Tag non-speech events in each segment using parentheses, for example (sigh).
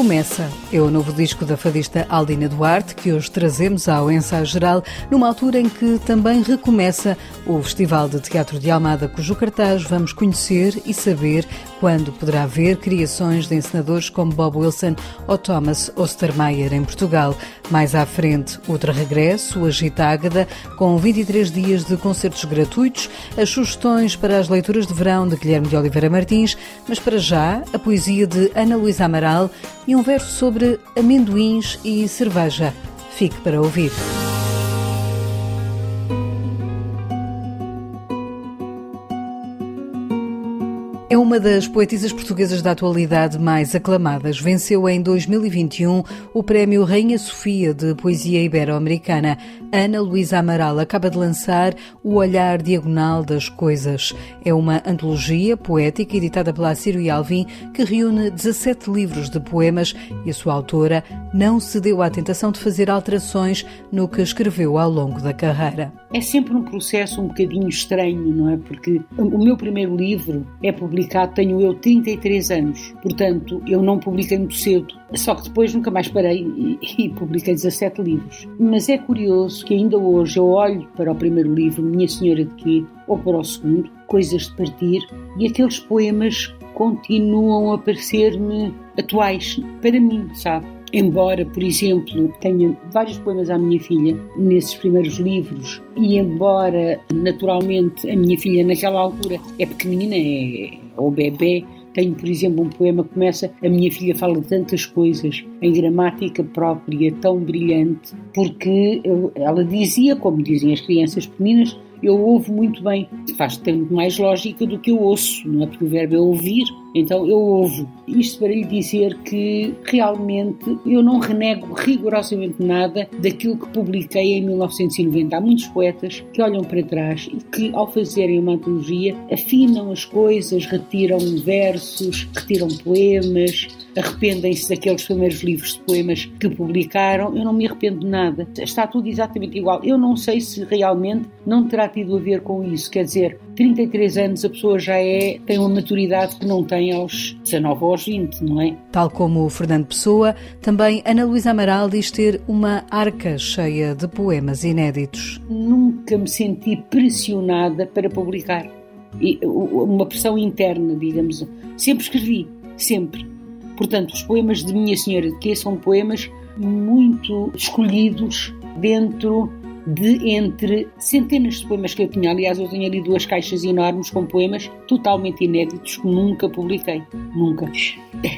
Recomeça é o novo disco da fadista Aldina Duarte que hoje trazemos ao ensaio geral, numa altura em que também recomeça o Festival de Teatro de Almada, cujo cartaz vamos conhecer e saber quando poderá ver criações de encenadores como Bob Wilson ou Thomas Ostermeyer em Portugal. Mais à frente, outro regresso, a Gita Ágada, com 23 dias de concertos gratuitos, as sugestões para as leituras de verão de Guilherme de Oliveira Martins, mas para já, a poesia de Ana Luísa Amaral e um verso sobre amendoins e cerveja. Fique para ouvir. É uma das poetisas portuguesas da atualidade mais aclamadas. Venceu em 2021 o Prémio Rainha Sofia de Poesia Ibero-Americana. Ana Luísa Amaral acaba de lançar O Olhar Diagonal das Coisas. É uma antologia poética editada pela Círio e Alvim que reúne 17 livros de poemas e a sua autora não cedeu à tentação de fazer alterações no que escreveu ao longo da carreira. É sempre um processo um bocadinho estranho, não é? Porque o meu primeiro livro é publicado, tenho eu 33 anos, portanto eu não publiquei muito cedo, só que depois nunca mais parei e, e publiquei 17 livros. Mas é curioso que ainda hoje eu olho para o primeiro livro, Minha Senhora de Quê, ou para o segundo, Coisas de Partir, e aqueles poemas continuam a parecer-me atuais para mim, sabe? Embora, por exemplo, tenha vários poemas à minha filha nesses primeiros livros, e embora naturalmente a minha filha naquela altura é pequenina, é o bebê, tenho, por exemplo, um poema que começa A minha filha fala tantas coisas, em gramática própria, tão brilhante, porque ela dizia, como dizem as crianças pequeninas, eu ouvo muito bem. Faz tanto mais lógica do que eu ouço, não é? Porque o verbo é ouvir, então eu ouvo. Isto para lhe dizer que realmente eu não renego rigorosamente nada daquilo que publiquei em 1990. Há muitos poetas que olham para trás e que, ao fazerem uma antologia, afinam as coisas, retiram versos, retiram poemas, arrependem-se daqueles primeiros livros de poemas que publicaram. Eu não me arrependo de nada. Está tudo exatamente igual. Eu não sei se realmente não terá tido a ver com isso. Quer dizer, 33 anos a pessoa já é, tem uma maturidade que não tem aos 19 ou aos 20, não é? Tal como o Fernando Pessoa, também Ana Luísa Amaral diz ter uma arca cheia de poemas inéditos. Nunca me senti pressionada para publicar. E, uma pressão interna, digamos. Sempre escrevi, sempre. Portanto, os poemas de Minha Senhora de Quê são poemas muito escolhidos dentro de entre centenas de poemas que eu tinha. Aliás, eu tenho ali duas caixas enormes com poemas totalmente inéditos que nunca publiquei. Nunca. (laughs)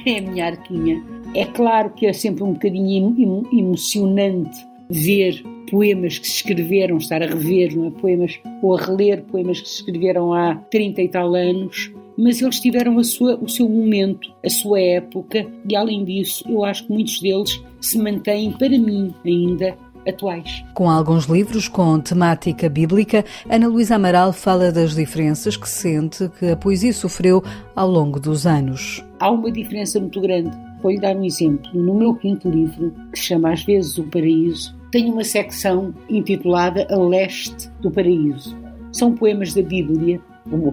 É a minha arquinha. É claro que é sempre um bocadinho emocionante ver poemas que se escreveram, estar a rever, é? Poemas, ou a reler poemas que se escreveram há 30 e tal anos, mas eles tiveram a sua, o seu momento, a sua época, e além disso, eu acho que muitos deles se mantêm, para mim ainda, atuais. Com alguns livros com temática bíblica, Ana Luísa Amaral fala das diferenças que sente que a poesia sofreu ao longo dos anos. Há uma diferença muito grande. Vou-lhe dar um exemplo. No meu quinto livro, que se chama Às vezes o Paraíso, tenho uma secção intitulada A Leste do Paraíso. São poemas da Bíblia,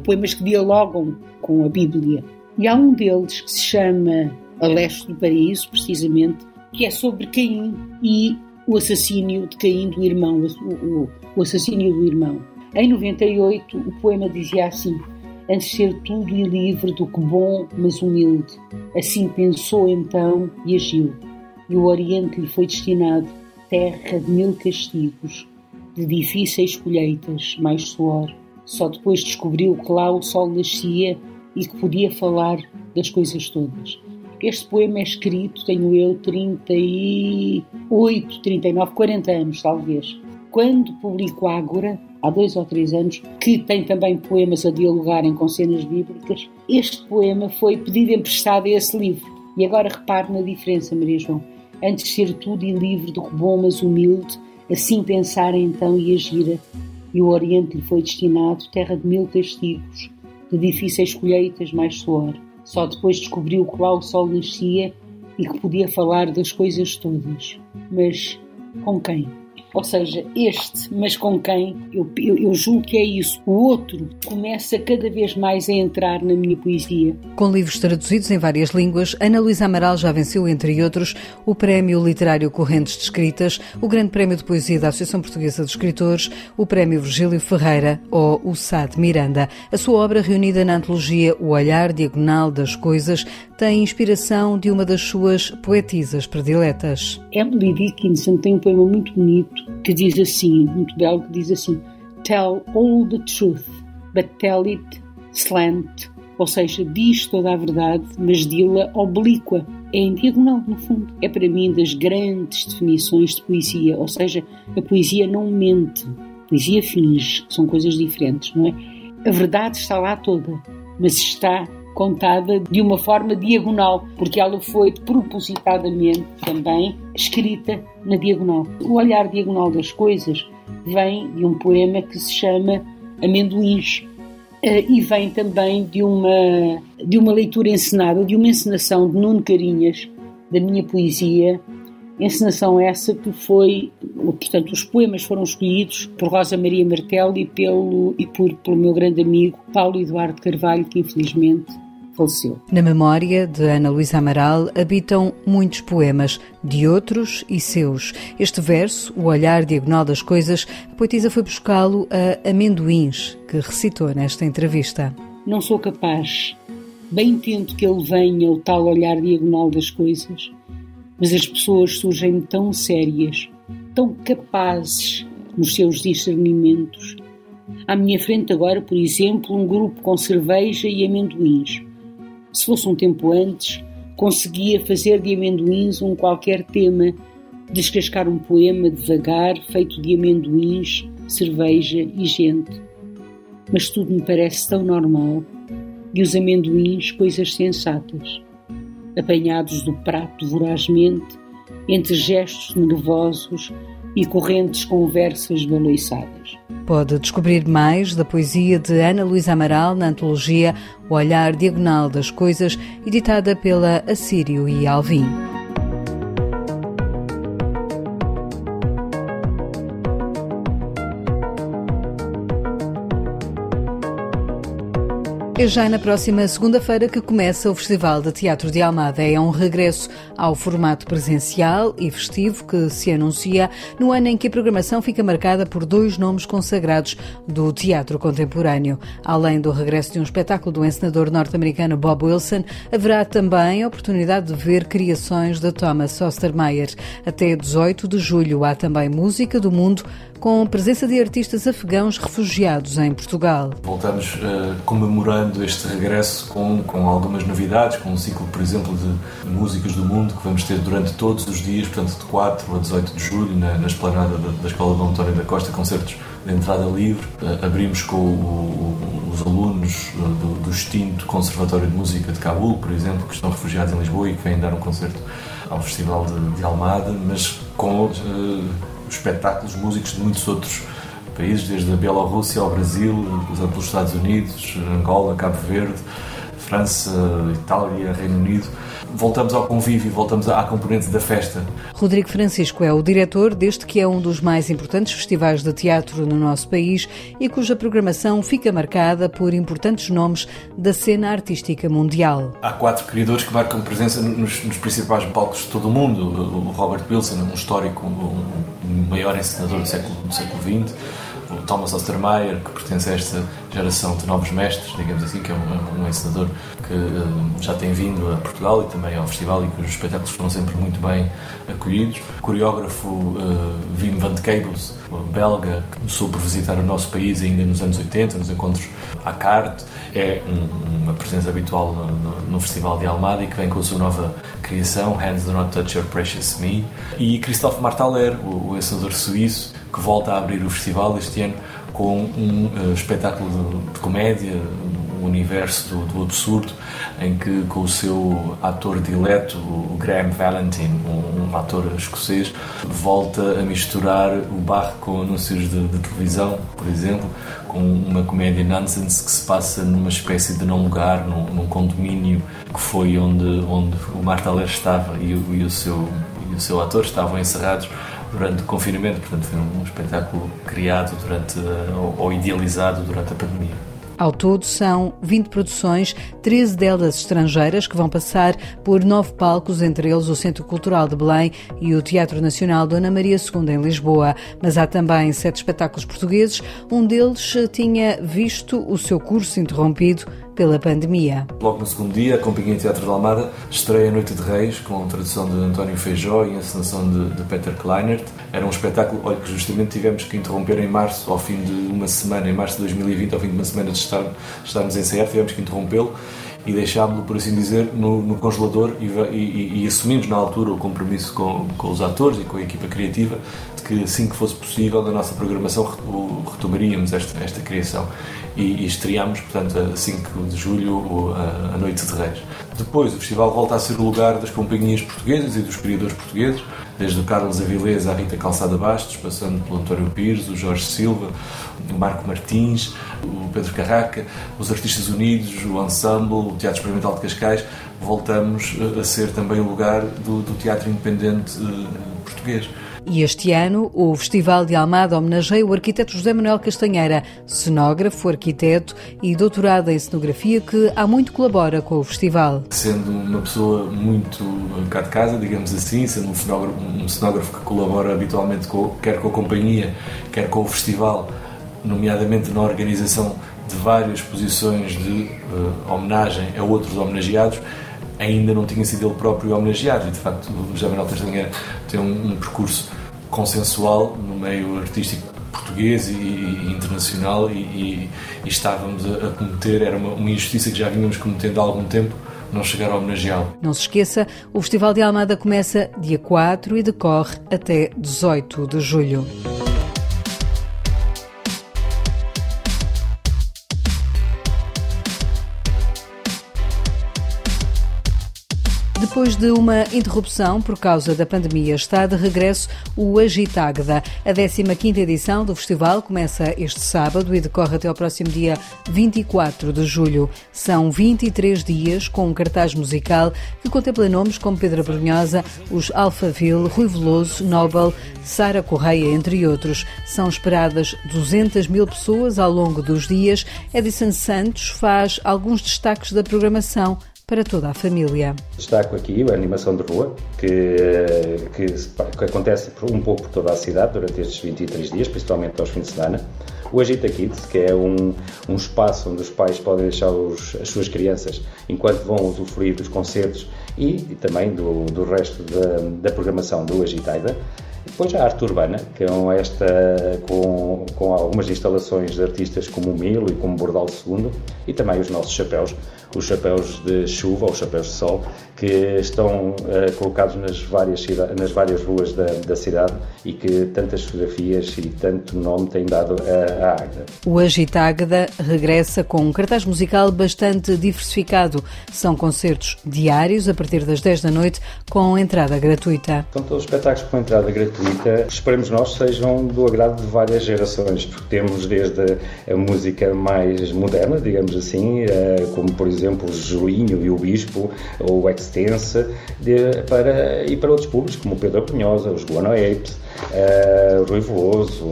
poemas que dialogam com a Bíblia. E há um deles que se chama A Leste do Paraíso, precisamente, que é sobre Caim e o assassínio de Caim do irmão, o, o, assassínio do irmão. Em 98, o poema dizia assim: Antes ser tudo e livre do que bom, mas humilde. Assim pensou então e agiu. E o Oriente lhe foi destinado terra de mil castigos, de difíceis colheitas, mais suor. Só depois descobriu que lá o sol nascia e que podia falar das coisas todas. Este poema é escrito, tenho eu 38, 39, 40 anos, talvez. Quando publico Ágora, há dois ou três anos, que tem também poemas a dialogarem com cenas bíblicas, este poema foi pedido emprestado a esse livro. E agora repare na diferença, Maria João. Antes de ser tudo e livre do que bom, mas humilde, assim pensar então e agir. E o Oriente lhe foi destinado terra de mil castigos, de difíceis colheitas mais suor. Só depois descobriu que lá o sol nascia e que podia falar das coisas todas. Mas com quem? Ou seja, este, mas com quem, eu, eu, eu, julgo que é isso. O outro começa cada vez mais a entrar na minha poesia. Com livros traduzidos em várias línguas, Ana Luísa Amaral já venceu, entre outros, o Prémio Literário Correntes de Escritas, o Grande Prémio de Poesia da Associação Portuguesa de Escritores, o Prémio Virgílio Ferreira ou o SAD Miranda. A sua obra, reunida na antologia O Olhar Diagonal das Coisas, tem inspiração de uma das suas poetisas prediletas. Emily Dickinson tem um poema muito bonito que diz assim, muito belo, que diz assim: Tell all the truth, but tell it slant. Ou seja, diz toda a verdade, mas dila oblíqua. É em diagonal, no fundo. É para mim das grandes definições de poesia. Ou seja, a poesia não mente. A poesia finge. São coisas diferentes, não é? A verdade está lá toda, mas está contada de uma forma diagonal, porque ela foi propositadamente também escrita na diagonal. O olhar diagonal das coisas vem de um poema que se chama Amendoins. Eh, e vem também de uma, de uma leitura encenada, de uma encenação de Nuno Carinhas, da minha poesia, encenação essa que foi, portanto, os poemas foram escolhidos por Rosa Maria Martelli e, pelo, e por, pelo meu grande amigo Paulo Eduardo Carvalho, que infelizmente faleceu. Na memória de Ana Luísa Amaral habitam muitos poemas, de outros e seus. Este verso, O Olhar Diagonal das Coisas, a poetisa foi buscá-lo a Amendoins, que recitou nesta entrevista. Não sou capaz, bem tento que ele venha, o tal olhar diagonal das coisas, mas as pessoas surgem tão sérias, tão capazes nos seus discernimentos. À minha frente agora, por exemplo, um grupo com cerveja e amendoins se fosse um tempo antes, conseguia fazer de amendoins um qualquer tema, descascar um poema devagar, feito de amendoins, cerveja e gente. Mas tudo me parece tão normal, e os amendoins coisas sensatas, apanhados do prato vorazmente, entre gestos nervosos e correntes conversas baloiçadas. Pode descobrir mais da poesia de Ana Luísa Amaral na antologia O Olhar Diagonal das Coisas, editada pela Assírio e Alvim. É já na próxima segunda-feira que começa o Festival de Teatro de Almada. É um regresso ao formato presencial e festivo que se anuncia no ano em que a programação fica marcada por dois nomes consagrados do teatro contemporâneo. Além do regresso de um espetáculo do encenador norte-americano Bob Wilson, haverá também a oportunidade de ver criações de Thomas Ostermeyer. Até 18 de julho há também música do mundo com presença de artistas afegãos refugiados em Portugal. Voltamos uh, comemorando este regresso com, com algumas novidades, com um ciclo, por exemplo, de músicas do mundo que vamos ter durante todos os dias, portanto, de 4 a 18 de julho, na, na esplanada da, da Escola Dom António da Costa, concertos de entrada livre. Uh, abrimos com o, os alunos uh, do, do extinto Conservatório de Música de Cabul, por exemplo, que estão refugiados em Lisboa e que vêm dar um concerto ao Festival de, de Almada, mas com espetáculos músicos de muitos outros países, desde a Bielorrússia ao Brasil, pelos Estados Unidos, Angola, Cabo Verde, França, Itália, Reino Unido voltamos ao convívio, voltamos à componente da festa. Rodrigo Francisco é o diretor deste que é um dos mais importantes festivais de teatro no nosso país e cuja programação fica marcada por importantes nomes da cena artística mundial. Há quatro criadores que marcam presença nos, nos principais palcos de todo o mundo. O Robert Wilson, um histórico, um maior encenador do século, do século XX o Thomas Ostermeyer, que pertence a esta geração de novos mestres, digamos assim, que é um, um ensinador que um, já tem vindo a Portugal e também ao festival e cujos espetáculos foram sempre muito bem acolhidos. O coreógrafo uh, Wim van de Keibels, belga, que começou por visitar o nosso país ainda nos anos 80, nos encontros à carte, é um, uma presença habitual no, no, no, Festival de Almada e que vem com a sua nova criação, Hands Do Not Touch Your Precious Me. E Christophe Martaler, o, o ensinador suíço, que volta a abrir o festival este ano com um uh, espetáculo de, de, comédia, universo do, do, absurdo, em que com o seu ator dileto, o Graham Valentine, um, um ator escocês, volta a misturar o barro com anúncios de, de, televisão, por exemplo, com uma comédia nonsense que se passa numa espécie de não lugar, num, num condomínio que foi onde, onde o Marta Aller estava e, e, o seu, e o seu ator estavam encerrados durante o confinamento, portanto foi um espetáculo criado durante ou idealizado durante a pandemia. Ao todo, são 20 produções, 13 delas estrangeiras, que vão passar por nove palcos, entre eles o Centro Cultural de Belém e o Teatro Nacional Dona Maria II em Lisboa. Mas há também sete espetáculos portugueses. Um deles tinha visto o seu curso interrompido pela pandemia. Logo no segundo dia, a Companhia Teatro de Almada estreia Noite de Reis, com a tradução de António Feijó e encenação de, de Peter Kleinert. Era um espetáculo olha, que justamente tivemos que interromper em março, ao fim de uma semana, em março de 2020, ao fim de uma semana de estar, estarmos a ensaiar, tivemos que interrompê-lo e deixámos-lo, por assim dizer, no, no congelador e, e, e, assumimos na altura o compromisso com, com, os atores e com a equipa criativa que assim que fosse possível na nossa programação retomaríamos esta, esta criação e, e estreámos, portanto, a 5 de julho, a, a Noite de Reis. Depois, o festival volta a ser o lugar das companhias portuguesas e dos criadores portugueses, desde o Carlos Avilés à Rita Calçada Bastos, passando pelo António Pires, o Jorge Silva, o Marco Martins, o Pedro Carraca, os Artistas Unidos, o Ensemble, o Teatro Experimental de Cascais, voltamos a ser também o lugar do, do teatro independente uh, português. E este ano, o Festival de Almada homenageia o arquiteto José Manuel Castanheira, cenógrafo, arquiteto e doutorado em cenografia, que há muito colabora com o festival. Sendo uma pessoa muito cá de casa, digamos assim, sendo um cenógrafo, um cenógrafo que colabora habitualmente com, quer com a companhia, quer com o festival, nomeadamente na organização de várias exposições de uh, homenagem a outros homenageados, ainda não tinha sido ele próprio homenageado e de facto o José Manuel Castanheira tem um, um percurso consensual no meio artístico português e, e internacional e, e, e, estávamos a, cometer, era uma, uma, injustiça que já vínhamos cometendo há algum tempo, não chegar a homenageá-lo. Não se esqueça, o Festival de Almada começa dia 4 e decorre até 18 de julho. Depois de uma interrupção por causa da pandemia, está de regresso o Agitagda. A 15ª edição do festival começa este sábado e decorre até ao próximo dia 24 de julho. São 23 dias com um cartaz musical que contempla nomes como Pedro Brunhosa, os Alphaville, Rui Veloso, Nobel, Sara Correia, entre outros. São esperadas 200 mil pessoas ao longo dos dias. Edison Santos faz alguns destaques da programação para toda a família. Destaco aqui a animação de rua, que, que, que, acontece um pouco por toda a cidade durante estes 23 dias, principalmente aos fins de semana. O Agita Kids, que é um, um espaço onde os pais podem deixar os, as suas crianças enquanto vão usufruir dos concertos e, e também do, do resto da, da programação do Agitaida. Depois a arte urbana, que é esta com, com algumas instalações de artistas como o Milo e como Bordal II e também os nossos chapéus, os chapéus de chuva ou chapéus de sol, que estão uh, colocados nas várias, nas várias ruas da, da, cidade e que tantas fotografias e tanto nome têm dado à Águeda. O Agita Águeda regressa com um cartaz musical bastante diversificado. São concertos diários a partir das 10 da noite com entrada gratuita. São todos espetáculos com entrada gratuita. Esperemos nós sejam do agrado de várias gerações, porque temos desde a música mais moderna, digamos assim, uh, como por exemplo o Julinho e o Bispo, ou o Ex extensa de, para, e para outros públicos, como o Pedro Punhosa, os Guano Apes, uh, o Rui Veloso,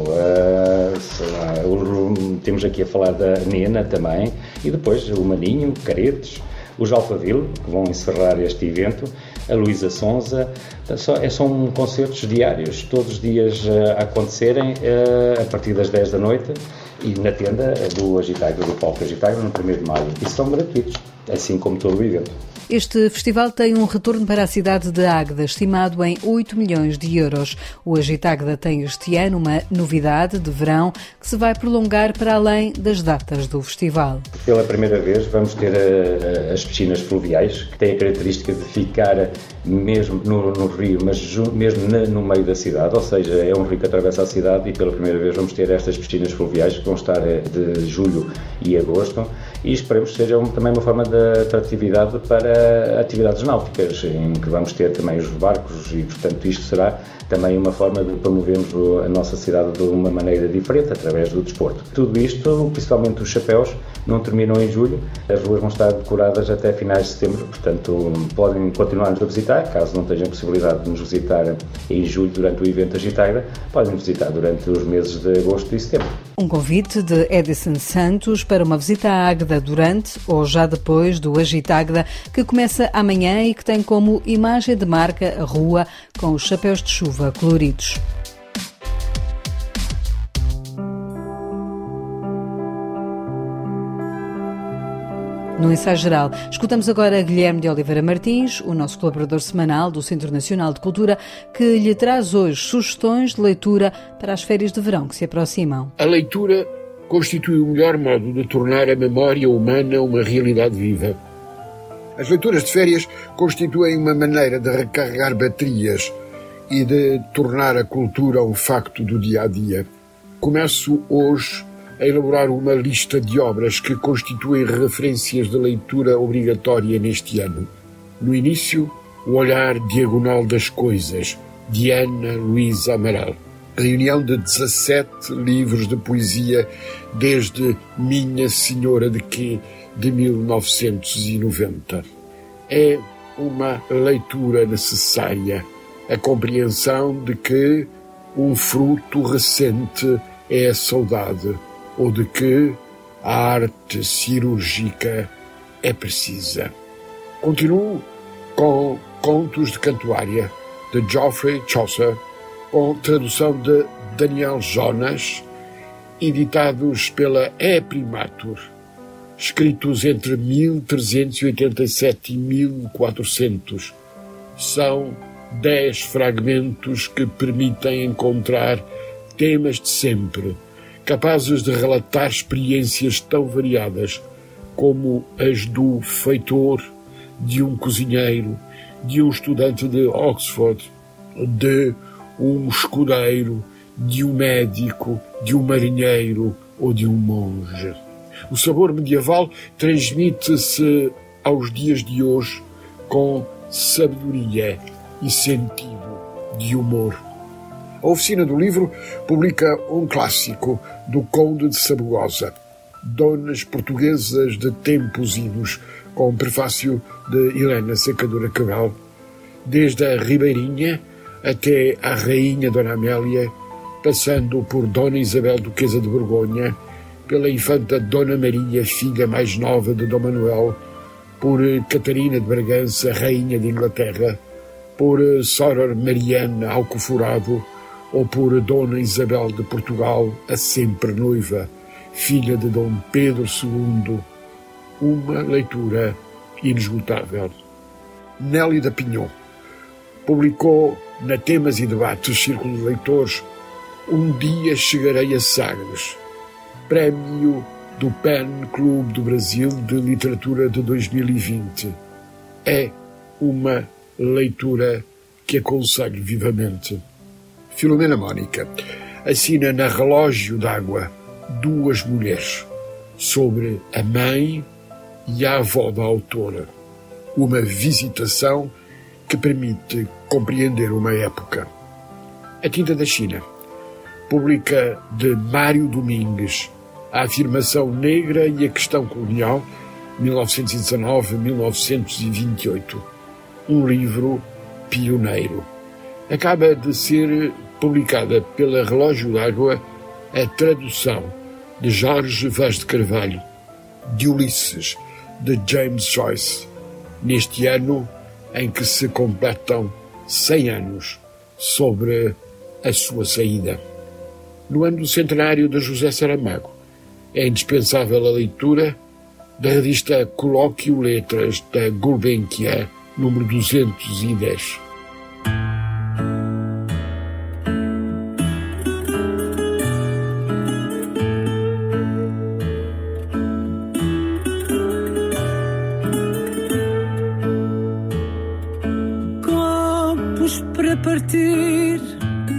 o, temos aqui a falar da Nena também, e depois o Maninho, Caretes, os Alphaville, que vão encerrar este evento, a Luísa Sonza. É, são concertos diários, todos os dias a acontecerem uh, a partir das 10 da noite e na tenda do Agitago, do Palco Agitago, no 1 de maio. E são gratuitos, assim como todo o evento. Este festival tem um retorno para a cidade de Águeda, estimado em 8 milhões de euros. O Agitagda tem este ano uma novidade de verão que se vai prolongar para além das datas do festival. Pela primeira vez vamos ter eh, a, as piscinas fluviais, que têm a característica de ficar mesmo no, no rio, mas mesmo no meio da cidade, ou seja, é um rio que atravessa a cidade e pela primeira vez vamos ter estas piscinas fluviais que vão estar eh, de julho e agosto e esperemos que seja também uma forma de atratividade para atividades náuticas, em que vamos ter também os barcos e, portanto, isto será também uma forma de promovermos a nossa cidade de uma maneira diferente, através do desporto. Tudo isto, principalmente os chapéus, não terminam em julho, as ruas vão estar decoradas até finais de setembro, portanto podem continuar-nos a visitar, caso não tenham possibilidade de nos visitar em julho durante o evento Agitaira, podem visitar durante os meses de agosto e setembro. Um convite de Edison Santos para uma visita à Águeda durante ou já depois do Agitagda, que começa amanhã e que tem como imagem de marca a rua com os chapéus de chuva coloridos. No ensaio geral, escutamos agora Guilherme de Oliveira Martins, o nosso colaborador semanal do Centro Nacional de Cultura, que lhe traz hoje sugestões de leitura para as férias de verão que se aproximam. A leitura constitui o melhor modo de tornar a memória humana uma realidade viva. As leituras de férias constituem uma maneira de recarregar baterias e de tornar a cultura um facto do dia a dia. Começo hoje a elaborar uma lista de obras que constituem referências de leitura obrigatória neste ano. No início, O Olhar Diagonal das Coisas, de Ana Luísa Amaral. Reunião de 17 livros de poesia desde Minha Senhora de Quê, de 1990. É uma leitura necessária, a compreensão de que um fruto recente é a saudade ou de que a arte cirúrgica é precisa. Continuo com Contos de Cantuária, de Geoffrey Chaucer, com tradução de Daniel Jonas, editados pela E Primatur, escritos entre 1387 e 1400. São dez fragmentos que permitem encontrar temas de sempre capazes de relatar experiências tão variadas como as do feitor, de um cozinheiro, de um estudante de Oxford, de um escudeiro, de um médico, de um marinheiro ou de um monge. O sabor medieval transmite-se aos dias de hoje com sabedoria e sentido de humor. A oficina do livro publica um clássico do Conde de Sabugosa, Donas Portuguesas de Tempos Idos, com prefácio de Helena Secadora Cabral, desde a Ribeirinha até a Rainha Dona Amélia, passando por Dona Isabel Duquesa de Borgonha, pela infanta Dona Maria, filha mais nova de Dom Manuel, por Catarina de Bragança, Rainha de Inglaterra, por Soror Mariana Alcoforado, ou por Dona Isabel de Portugal, a sempre noiva, filha de Dom Pedro II, uma leitura inesgotável. Nélida Pinhon publicou na Temas e Debates Círculo de Leitores Um Dia Chegarei a Sagres, prémio do PEN Clube do Brasil de Literatura de 2020. É uma leitura que aconselho vivamente. Filomena Mónica assina na Relógio d'Água duas mulheres sobre a mãe e a avó da autora. Uma visitação que permite compreender uma época. A Tinta da China publica de Mário Domingues a afirmação negra e a questão colonial 1919-1928. Um livro pioneiro. Acaba de ser publicada pela Relógio d'Água a tradução de Jorge Vaz de Carvalho de Ulisses, de James Joyce, neste ano em que se completam 100 anos sobre a sua saída. No ano do centenário de José Saramago, é indispensável a leitura da revista Colóquio Letras da Gulbenkian, número 210.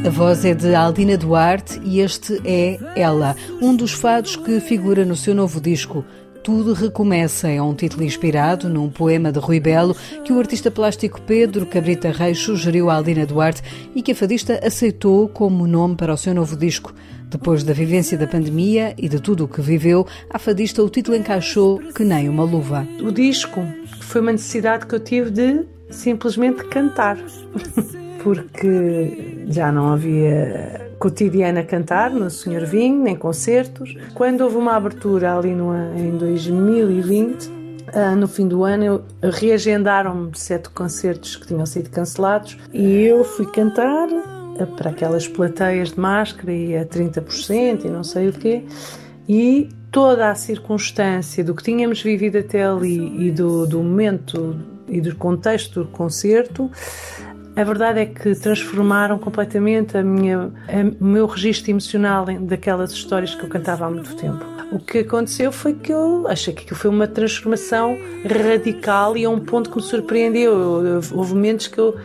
A voz é de Aldina Duarte e este é Ela, um dos fados que figura no seu novo disco Tudo Recomeça. É um título inspirado num poema de Rui Belo que o artista plástico Pedro Cabrita Reis sugeriu à Aldina Duarte e que a fadista aceitou como nome para o seu novo disco. Depois da vivência da pandemia e de tudo o que viveu, à fadista o título encaixou que nem uma luva. O disco foi uma necessidade que eu tive de simplesmente cantar, (laughs) porque já não havia cotidiana a cantar no Senhor Vinho, nem concertos. Quando houve uma abertura ali no, em 2020, ah, no fim do ano, reagendaram-me sete concertos que tinham sido cancelados e eu fui cantar para aquelas plateias de máscara e a 30% e não sei o quê. E toda a circunstância do que tínhamos vivido até ali e do, do momento e do contexto do concerto, a verdade é que transformaram completamente a minha, o meu registro emocional daquelas histórias que eu cantava há muito tempo. O que aconteceu foi que eu achei que foi uma transformação radical e a um ponto que me surpreendeu. Houve momentos que eu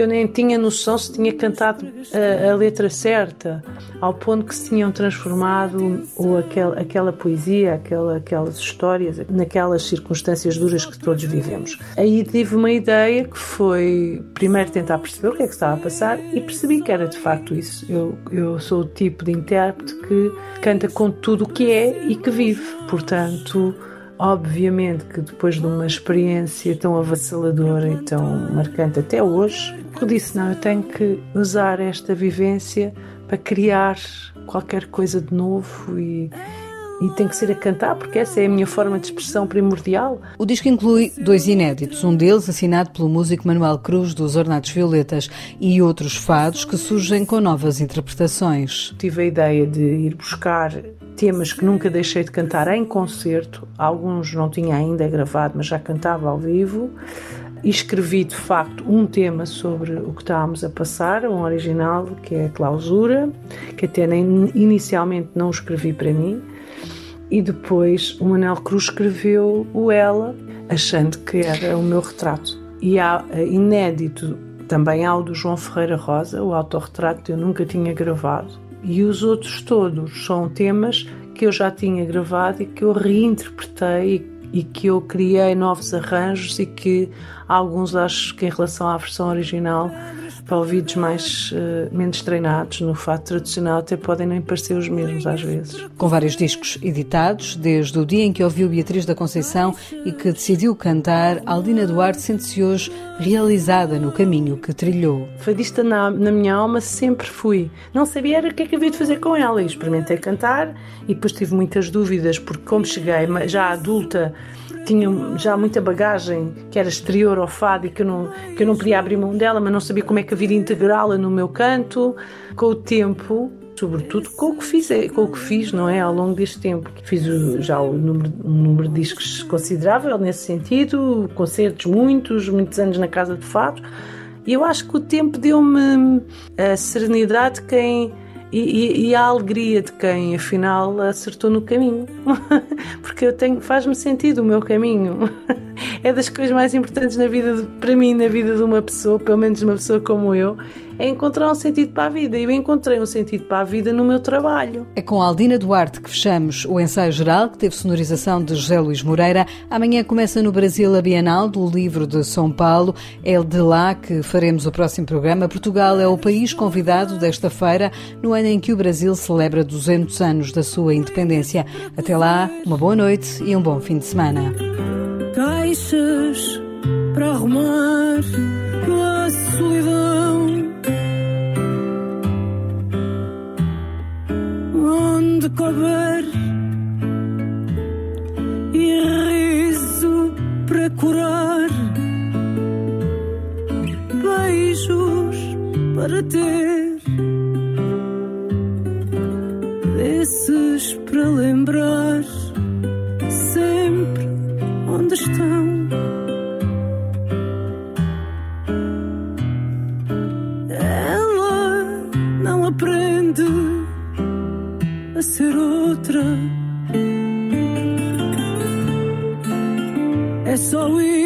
que eu nem tinha noção se tinha cantado a, a, letra certa, ao ponto que se tinham transformado ou aquel, aquela poesia, aquela, aquelas histórias, naquelas circunstâncias duras que todos vivemos. Aí tive uma ideia que foi primeiro tentar perceber o que é que estava a passar e percebi que era de facto isso. Eu, eu sou o tipo de intérprete que canta com tudo o que é e que vive, portanto Obviamente que depois de uma experiência tão avassaladora e tão marcante até hoje, eu disse: não, eu tenho que usar esta vivência para criar qualquer coisa de novo e, e tem que ser a cantar, porque essa é a minha forma de expressão primordial. O disco inclui dois inéditos, um deles assinado pelo músico Manuel Cruz dos Ornatos Violetas e outros fados que surgem com novas interpretações. Tive a ideia de ir buscar temas que nunca deixei de cantar em concerto, alguns não tinha ainda gravado, mas já cantava ao vivo. E escrevi de facto um tema sobre o que estávamos a passar, um original que é a clausura, que até nem, inicialmente não escrevi para mim. E depois o Manuel Cruz escreveu o Ela, achando que era o meu retrato. E há eh, inédito também há o do João Ferreira Rosa, o autorretrato que eu nunca tinha gravado e os outros todos são temas que eu já tinha gravado e que eu reinterpretei e que eu criei novos arranjos e que alguns acho que em relação à versão original para ouvidos mais uh, menos treinados no fato tradicional até podem nem parecer os mesmos às vezes. Com vários discos editados, desde o dia em que ouviu Beatriz da Conceição e que decidiu cantar, Aldina Duarte sente-se hoje realizada no caminho que trilhou. Fadista na, na minha alma sempre fui. Não sabia o que é que havia de fazer com ela e experimentei cantar e depois tive muitas dúvidas porque como cheguei já adulta tinha já muita bagagem que era exterior ao fado e que eu não, que eu não podia abrir mão dela, mas não sabia como é que havia integrá-la no meu canto. Com o tempo, sobretudo com o que fiz, com o que fiz, não é, ao longo deste tempo. Fiz já um número, um número de discos considerável nesse sentido, concertos muitos, muitos anos na casa de fado. E eu acho que o tempo deu-me a serenidade quem e, e, e, a alegria de quem afinal acertou no caminho. (laughs) Porque eu tenho faz-me sentido o meu caminho é das coisas mais importantes na vida de, para mim na vida de uma pessoa pelo menos uma pessoa como eu é encontrar um sentido para a vida. E eu encontrei um sentido para a vida no meu trabalho. É com Aldina Duarte que fechamos o ensaio geral, que teve sonorização de José Luís Moreira. Amanhã começa no Brasil a Bienal do Livro de São Paulo. É de lá que faremos o próximo programa. Portugal é o país convidado desta feira, no ano em que o Brasil celebra 200 anos da sua independência. Até lá, uma boa noite e um bom fim de semana. Caixas para arrumar a solidão. Onde couber e riso para curar, beijos para ter, desses para lembrar ser outra. É só isso,